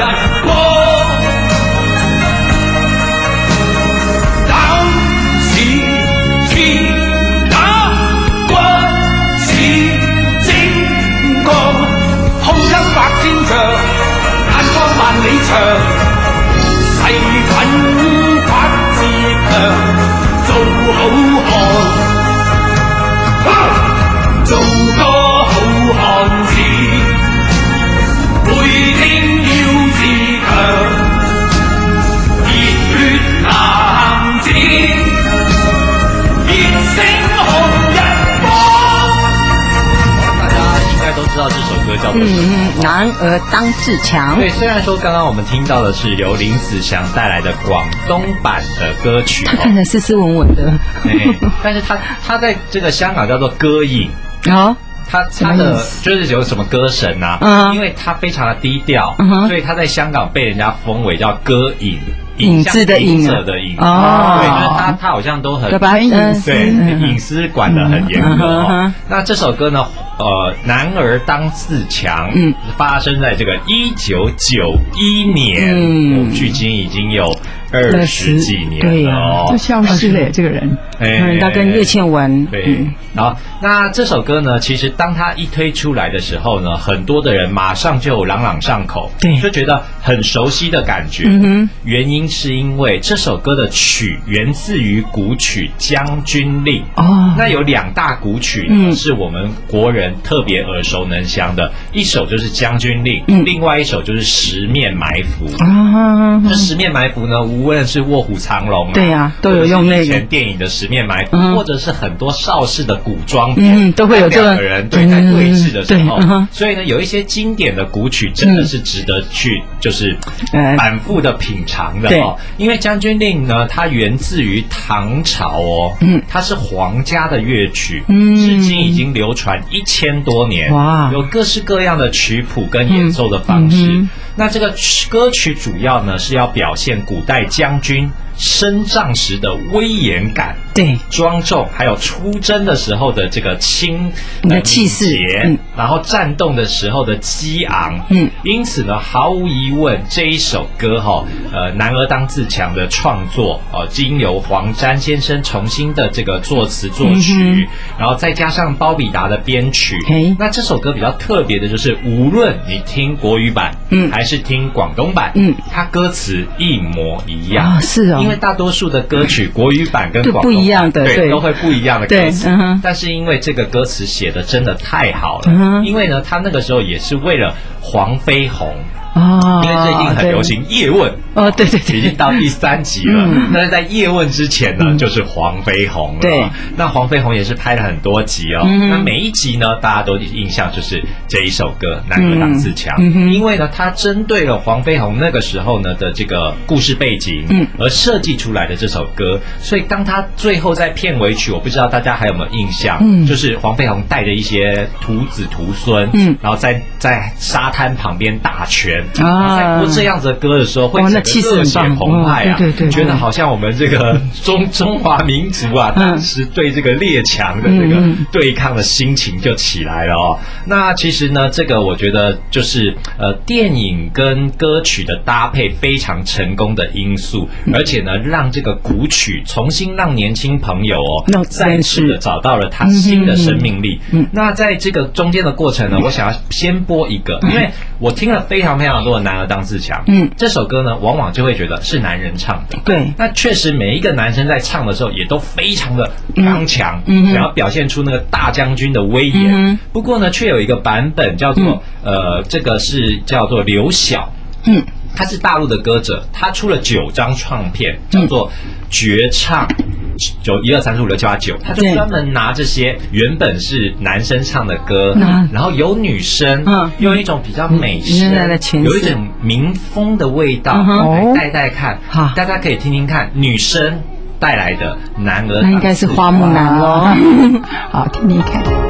got more. 男儿当自强。对，虽然说刚刚我们听到的是由林子祥带来的广东版的歌曲，他看起来斯斯文文的，但是他他在这个香港叫做歌影啊，他他的就是有什么歌神呐？嗯，因为他非常的低调，所以他在香港被人家封为叫歌影。影子的影子的影。哦，对，就是他他好像都很对隐私管得很严格。那这首歌呢？呃，男儿当自强，嗯，发生在这个一九九一年，嗯，距今已经有二十几年了。哦，就消失了这个人，哎，他跟叶倩文，对，好，那这首歌呢，其实当他一推出来的时候呢，很多的人马上就朗朗上口，对，就觉得很熟悉的感觉，嗯哼，原因是因为这首歌的曲源自于古曲《将军令》哦，那有两大古曲呢，是我们国人。特别耳熟能详的。一首就是《将军令》，另外一首就是《十面埋伏》。啊，这《十面埋伏》呢，无论是《卧虎藏龙》对呀，都有用那个。电影的《十面埋伏》，或者是很多邵氏的古装片，都会有这个人对在对峙的时候。所以呢，有一些经典的古曲真的是值得去就是反复的品尝的哦。因为《将军令》呢，它源自于唐朝哦，嗯，它是皇家的乐曲，嗯，至今已经流传一千。千多年，哇，有各式各样的曲谱跟演奏的方式。那这个歌曲主要呢是要表现古代将军。升帐时的威严感，对。庄重，还有出征的时候的这个轻的气势，嗯，然后战斗的时候的激昂，嗯，因此呢，毫无疑问，这一首歌哈，呃，男儿当自强的创作，呃，经由黄沾先生重新的这个作词作曲，然后再加上包比达的编曲，那这首歌比较特别的就是，无论你听国语版，嗯，还是听广东版，嗯，它歌词一模一样，是哦。因为大多数的歌曲国语版跟广东版对都会不一样的歌词，但是因为这个歌词写的真的太好了，因为呢，他那个时候也是为了黄飞鸿。哦，因为最近很流行叶问哦，对对对，已经到第三集了。那在叶问之前呢，就是黄飞鸿了。对，那黄飞鸿也是拍了很多集哦。那每一集呢，大家都印象就是这一首歌《男儿当自强》，因为呢，它针对了黄飞鸿那个时候呢的这个故事背景，嗯，而设计出来的这首歌。所以当他最后在片尾曲，我不知道大家还有没有印象，嗯，就是黄飞鸿带着一些徒子徒孙，嗯，然后在在沙滩旁边打拳。啊，在播这样子的歌的时候，会热血澎湃啊！对对，觉得好像我们这个 中中华民族啊，当时对这个列强的这个对抗的心情就起来了哦。那其实呢，这个我觉得就是呃，电影跟歌曲的搭配非常成功的因素，而且呢，让这个古曲重新让年轻朋友哦，再次的找到了他新的生命力。那在这个中间的过程呢，我想要先播一个，因为我听了非常非常。非常多的男儿当自强，嗯，这首歌呢，往往就会觉得是男人唱的，对。那确实每一个男生在唱的时候，也都非常的刚强，嗯，想要表现出那个大将军的威严。不过呢，却有一个版本叫做，呃，这个是叫做刘晓，嗯，他是大陆的歌者，他出了九张唱片，叫做绝唱。九一二三四五六七八九，他就专门拿这些原本是男生唱的歌，然后有女生用一种比较美声，有一种民风的味道来带带看，大家可以听听看女生带来的男儿，那应该是花木兰喽，好听听看。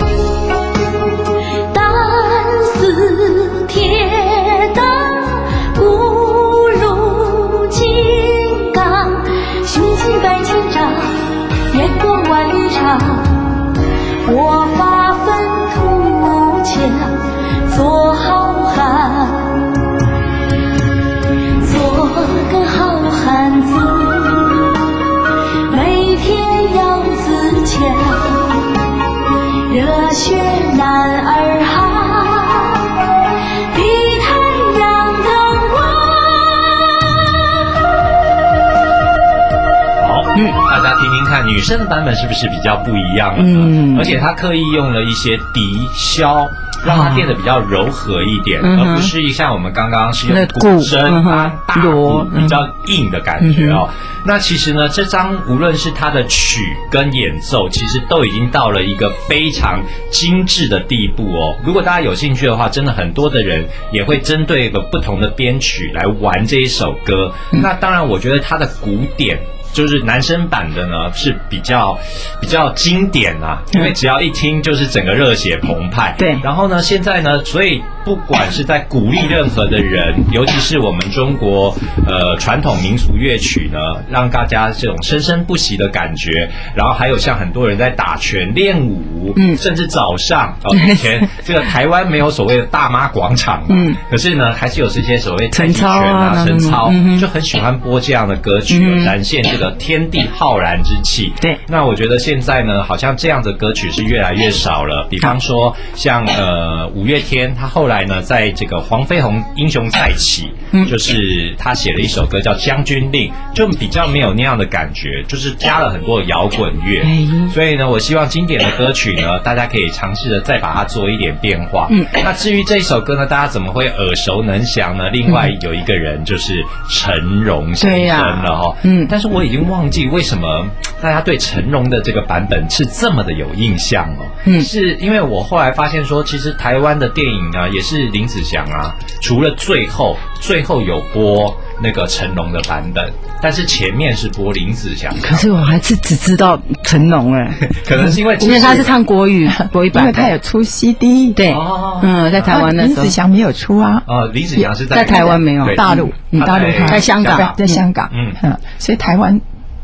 女生的版本是不是比较不一样了呢？嗯，而且他刻意用了一些笛箫。让它变得比较柔和一点，而不是像我们刚刚是用古筝啊大鼓比较硬的感觉哦。那其实呢，这张无论是它的曲跟演奏，其实都已经到了一个非常精致的地步哦。如果大家有兴趣的话，真的很多的人也会针对一个不同的编曲来玩这一首歌。那当然，我觉得它的鼓点。就是男生版的呢是比较比较经典啊，因为只要一听就是整个热血澎湃。对，然后呢，现在呢，所以不管是在鼓励任何的人，尤其是我们中国呃传统民俗乐曲呢，让大家这种生生不息的感觉。然后还有像很多人在打拳练舞，嗯，甚至早上哦，以前这个台湾没有所谓的大妈广场，嗯，可是呢，还是有这些所谓晨操啊、晨操，就很喜欢播这样的歌曲，展现。这个天地浩然之气，对。那我觉得现在呢，好像这样的歌曲是越来越少了。比方说，像呃五月天，他后来呢，在这个黄飞鸿英雄再起，嗯，就是他写了一首歌叫《将军令》，就比较没有那样的感觉，就是加了很多摇滚乐。所以呢，我希望经典的歌曲呢，大家可以尝试着再把它做一点变化。嗯。那至于这一首歌呢，大家怎么会耳熟能详呢？另外有一个人就是陈荣先生了哈。嗯。但是我。已经忘记为什么大家对陈荣的这个版本是这么的有印象哦。嗯，是因为我后来发现说，其实台湾的电影啊，也是林子祥啊，除了最后最后有播那个成龙的版本，但是前面是播林子祥。可是我还是只知道成龙哎，可能是因为因为他是唱国语国语版，因为他有出 CD。对，嗯，在台湾的林子祥没有出啊。哦，林子祥是在在台湾没有，大陆，大陆在香港，在香港。嗯嗯，所以台湾。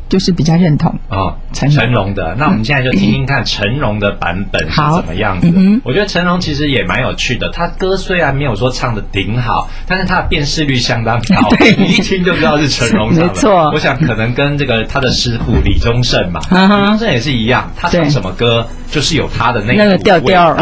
就是比较认同哦，成成龙的。那我们现在就听听看成龙的版本是怎么样子。我觉得成龙其实也蛮有趣的。他歌虽然没有说唱的顶好，但是他的辨识率相当高，你一听就知道是成龙唱的。没错，我想可能跟这个他的师傅李宗盛嘛，李宗盛也是一样，他唱什么歌就是有他的那个调调。